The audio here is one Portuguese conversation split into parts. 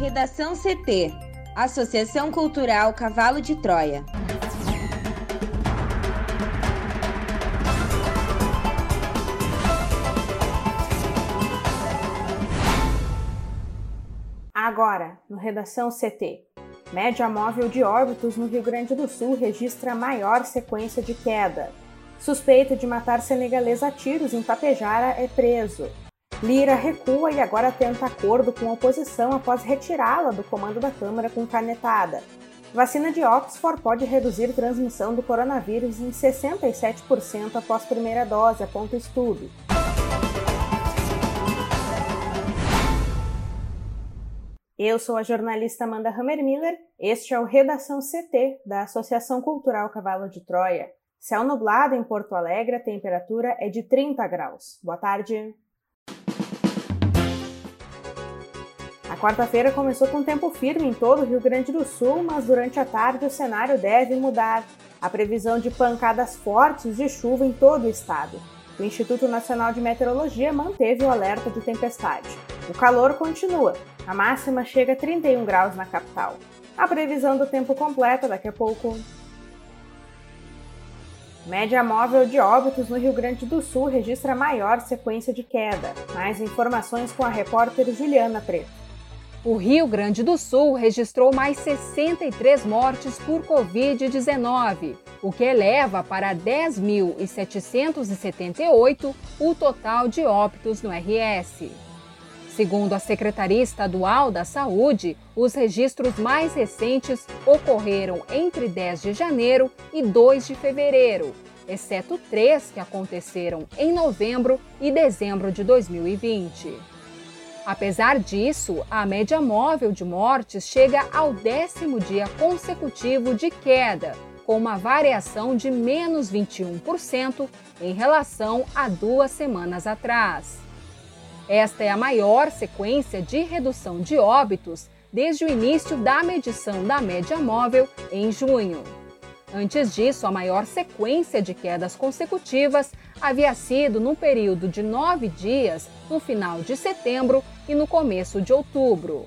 Redação CT Associação Cultural Cavalo de Troia. Agora, no Redação CT. Média móvel de óbitos no Rio Grande do Sul registra maior sequência de queda. Suspeito de matar senegalês a tiros em Tapejara é preso. Lira recua e agora tenta acordo com a oposição após retirá-la do comando da Câmara com canetada. Vacina de Oxford pode reduzir transmissão do coronavírus em 67% após primeira dose, aponta estudo. Eu sou a jornalista Amanda Hammermiller. Este é o Redação CT da Associação Cultural Cavalo de Troia. Céu nublado em Porto Alegre, a temperatura é de 30 graus. Boa tarde. Quarta-feira começou com tempo firme em todo o Rio Grande do Sul, mas durante a tarde o cenário deve mudar. A previsão de pancadas fortes de chuva em todo o estado. O Instituto Nacional de Meteorologia manteve o alerta de tempestade. O calor continua, a máxima chega a 31 graus na capital. A previsão do tempo completa daqui a pouco. Média móvel de óbitos no Rio Grande do Sul registra maior sequência de queda. Mais informações com a repórter Juliana Preto. O Rio Grande do Sul registrou mais 63 mortes por Covid-19, o que eleva para 10.778 o total de óbitos no RS. Segundo a Secretaria Estadual da Saúde, os registros mais recentes ocorreram entre 10 de janeiro e 2 de fevereiro, exceto três que aconteceram em novembro e dezembro de 2020. Apesar disso, a média móvel de mortes chega ao décimo dia consecutivo de queda, com uma variação de menos 21% em relação a duas semanas atrás. Esta é a maior sequência de redução de óbitos desde o início da medição da média móvel em junho. Antes disso, a maior sequência de quedas consecutivas havia sido no período de nove dias no final de setembro e no começo de outubro.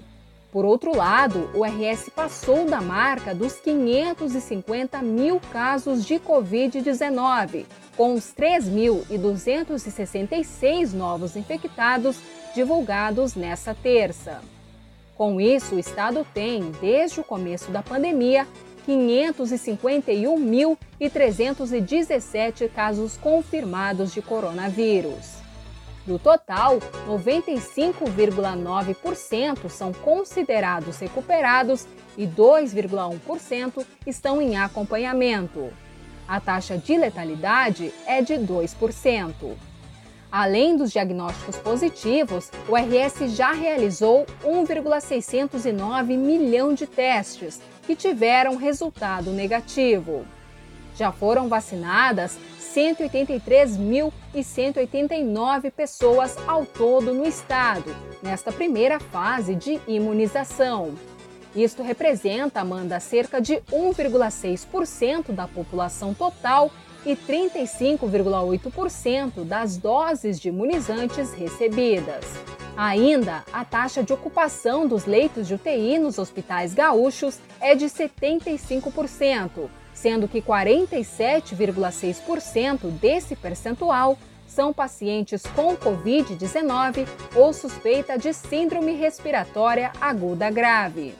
Por outro lado, o RS passou da marca dos 550 mil casos de Covid-19, com os 3.266 novos infectados divulgados nesta terça. Com isso, o estado tem, desde o começo da pandemia, 551.317 casos confirmados de coronavírus. Do total, 95,9% são considerados recuperados e 2,1% estão em acompanhamento. A taxa de letalidade é de 2%. Além dos diagnósticos positivos, o RS já realizou 1,609 milhão de testes que tiveram resultado negativo. Já foram vacinadas 183.189 pessoas ao todo no estado, nesta primeira fase de imunização. Isto representa, Amanda, cerca de 1,6% da população total e 35,8% das doses de imunizantes recebidas. Ainda, a taxa de ocupação dos leitos de UTI nos hospitais gaúchos é de 75%, sendo que 47,6% desse percentual são pacientes com Covid-19 ou suspeita de síndrome respiratória aguda grave.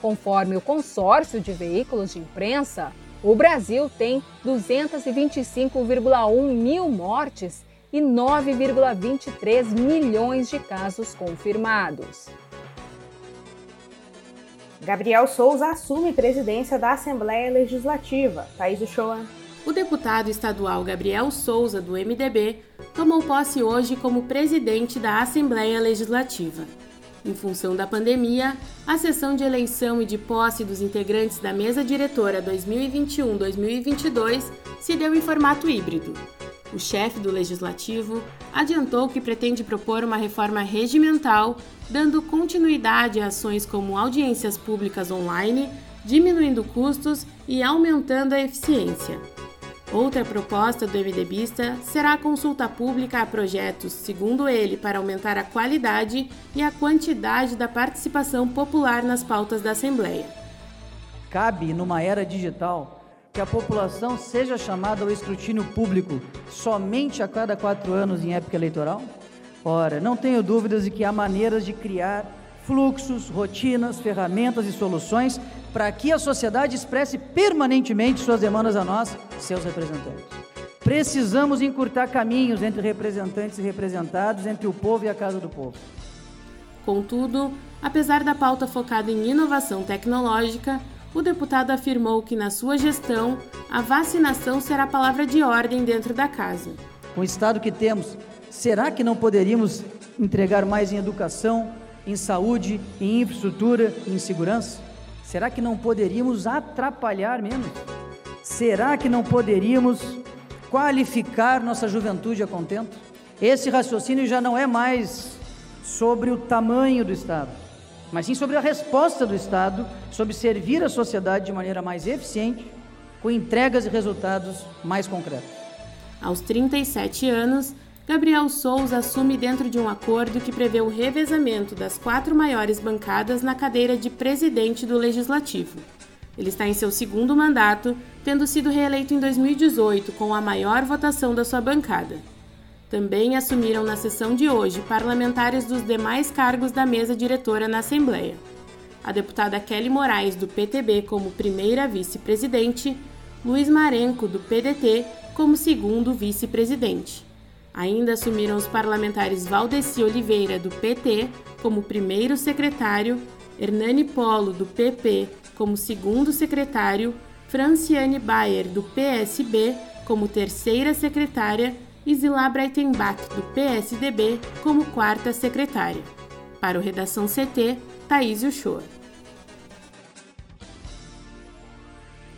Conforme o consórcio de veículos de imprensa, o Brasil tem 225,1 mil mortes e 9,23 milhões de casos confirmados. Gabriel Souza assume presidência da Assembleia Legislativa. Thaís Uchoa. O deputado estadual Gabriel Souza, do MDB, tomou posse hoje como presidente da Assembleia Legislativa. Em função da pandemia, a sessão de eleição e de posse dos integrantes da mesa diretora 2021-2022 se deu em formato híbrido. O chefe do legislativo adiantou que pretende propor uma reforma regimental, dando continuidade a ações como audiências públicas online, diminuindo custos e aumentando a eficiência. Outra proposta do MDBista será a consulta pública a projetos, segundo ele, para aumentar a qualidade e a quantidade da participação popular nas pautas da Assembleia. Cabe, numa era digital, que a população seja chamada ao escrutínio público somente a cada quatro anos em época eleitoral? Ora, não tenho dúvidas de que há maneiras de criar fluxos, rotinas, ferramentas e soluções para que a sociedade expresse permanentemente suas demandas a nós, seus representantes. Precisamos encurtar caminhos entre representantes e representados, entre o povo e a casa do povo. Contudo, apesar da pauta focada em inovação tecnológica, o deputado afirmou que na sua gestão a vacinação será palavra de ordem dentro da casa. Com o estado que temos, será que não poderíamos entregar mais em educação, em saúde, em infraestrutura em segurança? Será que não poderíamos atrapalhar menos? Será que não poderíamos qualificar nossa juventude a contento? Esse raciocínio já não é mais sobre o tamanho do Estado, mas sim sobre a resposta do Estado, sobre servir a sociedade de maneira mais eficiente, com entregas e resultados mais concretos. Aos 37 anos, Gabriel Souza assume dentro de um acordo que prevê o revezamento das quatro maiores bancadas na cadeira de presidente do Legislativo. Ele está em seu segundo mandato, tendo sido reeleito em 2018 com a maior votação da sua bancada. Também assumiram na sessão de hoje parlamentares dos demais cargos da mesa diretora na Assembleia. A deputada Kelly Moraes, do PTB, como primeira vice-presidente, Luiz Marenco, do PDT, como segundo vice-presidente. Ainda assumiram os parlamentares Valdeci Oliveira, do PT, como primeiro secretário, Hernani Polo, do PP, como segundo secretário, Franciane Bayer, do PSB, como terceira secretária e Zilá Breitenbach, do PSDB, como quarta secretária. Para o Redação CT, Thaís Uchoa.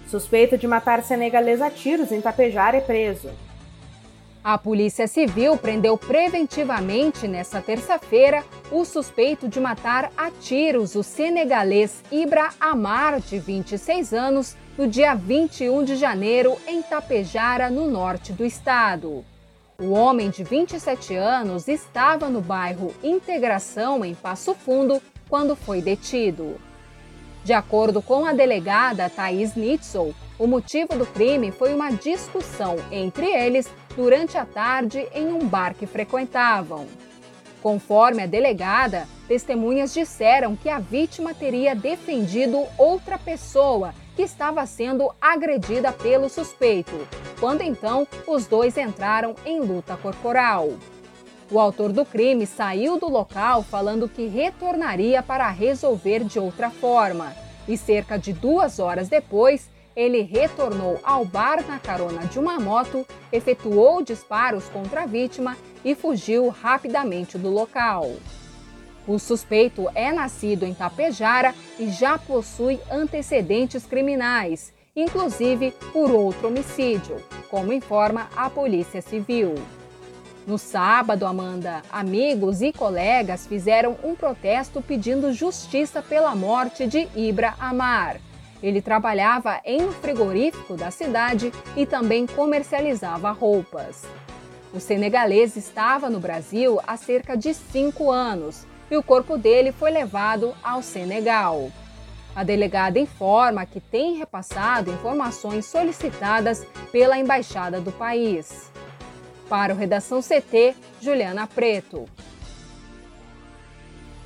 Suspeito de matar senegalesa a tiros em Tapejar é preso. A Polícia Civil prendeu preventivamente nesta terça-feira o suspeito de matar a tiros o senegalês Ibra Amar, de 26 anos, no dia 21 de janeiro em Tapejara, no norte do estado. O homem de 27 anos estava no bairro Integração, em Passo Fundo, quando foi detido. De acordo com a delegada Thaís Nitzel, o motivo do crime foi uma discussão entre eles durante a tarde em um bar que frequentavam. Conforme a delegada, testemunhas disseram que a vítima teria defendido outra pessoa que estava sendo agredida pelo suspeito, quando então os dois entraram em luta corporal. O autor do crime saiu do local falando que retornaria para resolver de outra forma, e cerca de duas horas depois ele retornou ao bar na carona de uma moto, efetuou disparos contra a vítima e fugiu rapidamente do local. O suspeito é nascido em Tapejara e já possui antecedentes criminais, inclusive por outro homicídio, como informa a Polícia Civil. No sábado, Amanda, amigos e colegas fizeram um protesto pedindo justiça pela morte de Ibra Amar. Ele trabalhava em um frigorífico da cidade e também comercializava roupas. O senegalês estava no Brasil há cerca de cinco anos e o corpo dele foi levado ao Senegal. A delegada informa que tem repassado informações solicitadas pela embaixada do país. Para o Redação CT, Juliana Preto.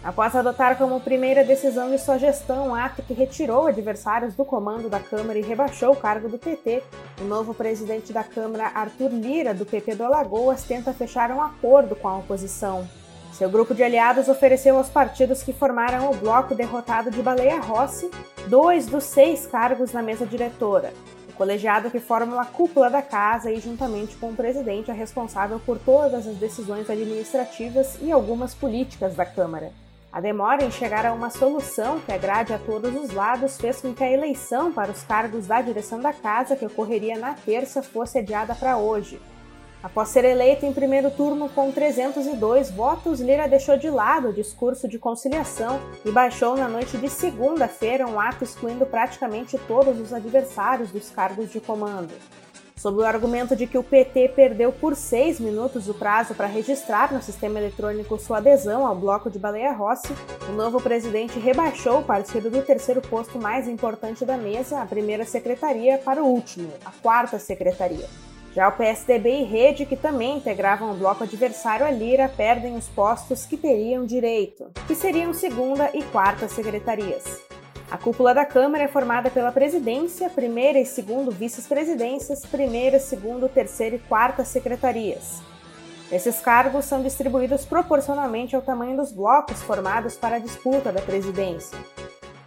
Após adotar como primeira decisão de sua gestão um ato que retirou adversários do comando da Câmara e rebaixou o cargo do PT, o novo presidente da Câmara, Arthur Lira, do PP do Alagoas, tenta fechar um acordo com a oposição. Seu grupo de aliados ofereceu aos partidos que formaram o bloco derrotado de Baleia Rossi dois dos seis cargos na mesa diretora. O colegiado que forma a cúpula da casa e, juntamente com o presidente, é responsável por todas as decisões administrativas e algumas políticas da Câmara. A demora em chegar a uma solução que agrade a todos os lados fez com que a eleição para os cargos da direção da casa, que ocorreria na terça, fosse adiada para hoje. Após ser eleito em primeiro turno com 302 votos, Lira deixou de lado o discurso de conciliação e baixou na noite de segunda-feira um ato excluindo praticamente todos os adversários dos cargos de comando. Sob o argumento de que o PT perdeu por seis minutos o prazo para registrar no sistema eletrônico sua adesão ao bloco de Baleia Rossi, o novo presidente rebaixou o partido do terceiro posto mais importante da mesa, a primeira secretaria, para o último, a quarta secretaria. Já o PSDB e Rede, que também integravam o bloco adversário a Lira, perdem os postos que teriam direito, que seriam segunda e quarta secretarias. A cúpula da Câmara é formada pela presidência, primeira e segundo vice-presidências, primeira, segundo, terceira e quarta secretarias. Esses cargos são distribuídos proporcionalmente ao tamanho dos blocos formados para a disputa da presidência.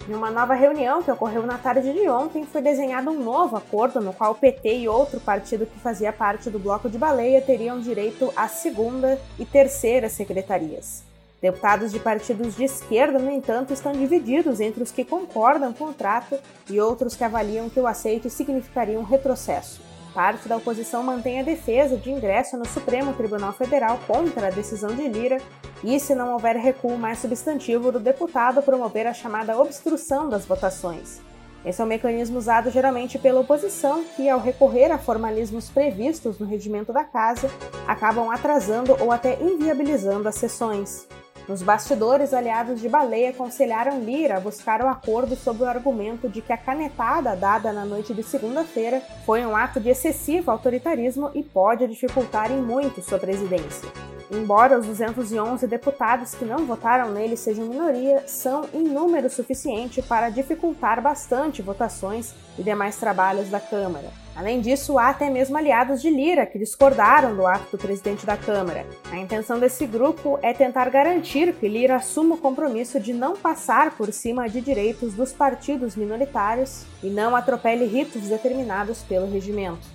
Em uma nova reunião que ocorreu na tarde de ontem, foi desenhado um novo acordo no qual o PT e outro partido que fazia parte do bloco de baleia teriam direito à segunda e terceira secretarias. Deputados de partidos de esquerda, no entanto, estão divididos entre os que concordam com o trato e outros que avaliam que o aceite significaria um retrocesso. Parte da oposição mantém a defesa de ingresso no Supremo Tribunal Federal contra a decisão de Lira e, se não houver recuo mais substantivo do deputado, promover a chamada obstrução das votações. Esse é um mecanismo usado geralmente pela oposição, que, ao recorrer a formalismos previstos no regimento da Casa, acabam atrasando ou até inviabilizando as sessões. Nos bastidores, aliados de Baleia aconselharam Lira a buscar o acordo sob o argumento de que a canetada dada na noite de segunda-feira foi um ato de excessivo autoritarismo e pode dificultar em muito sua presidência. Embora os 211 deputados que não votaram nele sejam minoria, são em número suficiente para dificultar bastante votações e demais trabalhos da Câmara. Além disso, há até mesmo aliados de Lira que discordaram do ato do presidente da Câmara. A intenção desse grupo é tentar garantir Lira assuma o compromisso de não passar por cima de direitos dos partidos minoritários e não atropele ritos determinados pelo regimento.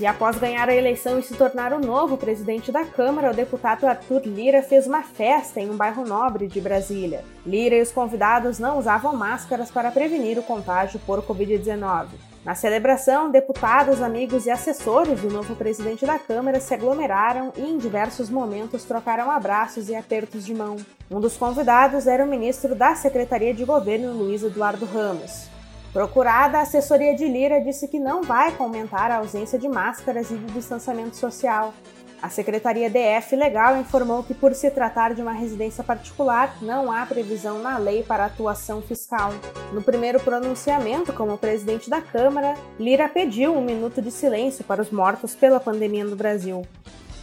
E após ganhar a eleição e se tornar o novo presidente da Câmara, o deputado Arthur Lira fez uma festa em um bairro nobre de Brasília. Lira e os convidados não usavam máscaras para prevenir o contágio por Covid-19. Na celebração, deputados, amigos e assessores do novo presidente da Câmara se aglomeraram e, em diversos momentos, trocaram abraços e apertos de mão. Um dos convidados era o ministro da Secretaria de Governo, Luiz Eduardo Ramos. Procurada, a assessoria de Lira disse que não vai comentar a ausência de máscaras e de distanciamento social. A Secretaria DF Legal informou que, por se tratar de uma residência particular, não há previsão na lei para atuação fiscal. No primeiro pronunciamento como presidente da Câmara, Lira pediu um minuto de silêncio para os mortos pela pandemia no Brasil.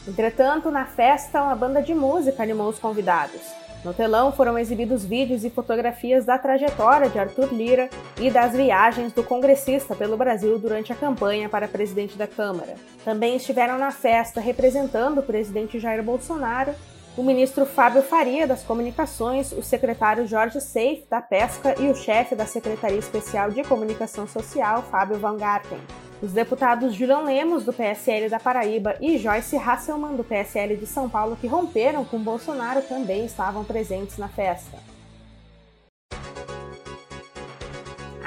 Entretanto, na festa, uma banda de música animou os convidados. No telão foram exibidos vídeos e fotografias da trajetória de Arthur Lira e das viagens do congressista pelo Brasil durante a campanha para presidente da Câmara. Também estiveram na festa representando o presidente Jair Bolsonaro, o ministro Fábio Faria das Comunicações, o secretário Jorge Seif da Pesca e o chefe da Secretaria Especial de Comunicação Social, Fábio Van Garten. Os deputados Julian Lemos, do PSL da Paraíba, e Joyce Hasselmann, do PSL de São Paulo, que romperam com Bolsonaro, também estavam presentes na festa.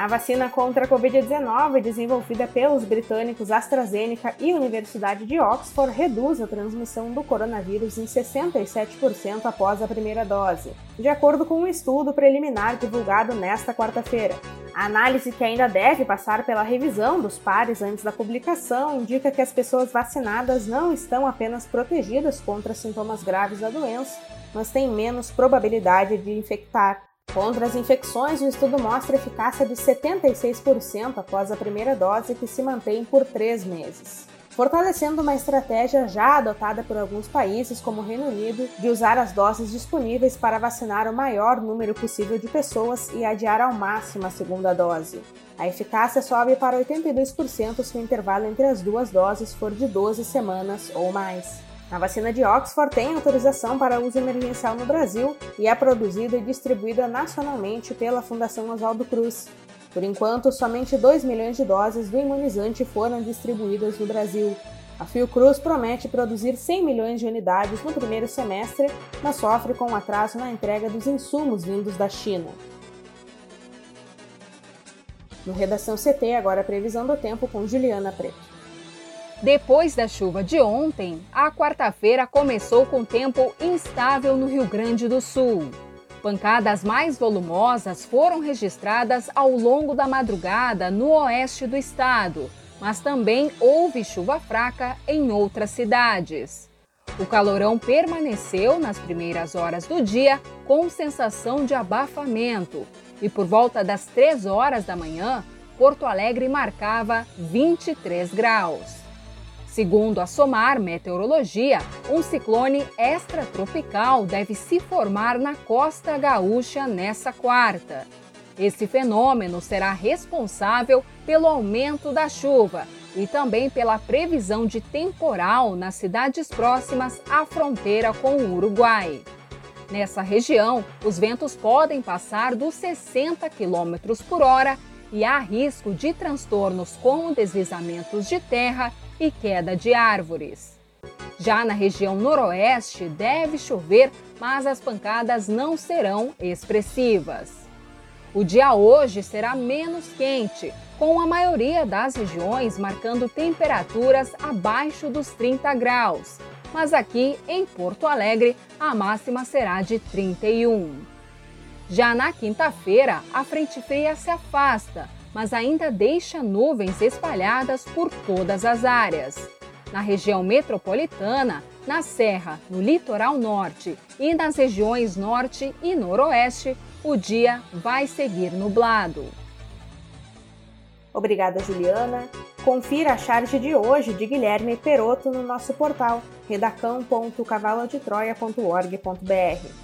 A vacina contra a Covid-19, desenvolvida pelos britânicos AstraZeneca e Universidade de Oxford, reduz a transmissão do coronavírus em 67% após a primeira dose, de acordo com um estudo preliminar divulgado nesta quarta-feira. A análise, que ainda deve passar pela revisão dos pares antes da publicação, indica que as pessoas vacinadas não estão apenas protegidas contra sintomas graves da doença, mas têm menos probabilidade de infectar. Contra as infecções, o estudo mostra eficácia de 76% após a primeira dose, que se mantém por três meses fortalecendo uma estratégia já adotada por alguns países, como o Reino Unido, de usar as doses disponíveis para vacinar o maior número possível de pessoas e adiar ao máximo a segunda dose. A eficácia sobe para 82% se o intervalo entre as duas doses for de 12 semanas ou mais. A vacina de Oxford tem autorização para uso emergencial no Brasil e é produzida e distribuída nacionalmente pela Fundação Oswaldo Cruz. Por enquanto, somente 2 milhões de doses do imunizante foram distribuídas no Brasil. A Fiocruz promete produzir 100 milhões de unidades no primeiro semestre, mas sofre com um atraso na entrega dos insumos vindos da China. No Redação CT, agora a previsão do tempo com Juliana Preto. Depois da chuva de ontem, a quarta-feira começou com tempo instável no Rio Grande do Sul. Pancadas mais volumosas foram registradas ao longo da madrugada no oeste do estado, mas também houve chuva fraca em outras cidades. O calorão permaneceu nas primeiras horas do dia com sensação de abafamento e por volta das 3 horas da manhã, Porto Alegre marcava 23 graus. Segundo a SOMAR Meteorologia, um ciclone extratropical deve se formar na costa gaúcha nessa quarta. Esse fenômeno será responsável pelo aumento da chuva e também pela previsão de temporal nas cidades próximas à fronteira com o Uruguai. Nessa região, os ventos podem passar dos 60 km por hora e há risco de transtornos como deslizamentos de terra e queda de árvores. Já na região noroeste, deve chover, mas as pancadas não serão expressivas. O dia hoje será menos quente, com a maioria das regiões marcando temperaturas abaixo dos 30 graus. Mas aqui em Porto Alegre, a máxima será de 31. Já na quinta-feira, a frente fria se afasta, mas ainda deixa nuvens espalhadas por todas as áreas. Na região metropolitana, na Serra, no litoral norte e nas regiões norte e noroeste, o dia vai seguir nublado. Obrigada, Juliana. Confira a charge de hoje de Guilherme Peroto no nosso portal redacão.cavalodetroia.org.br.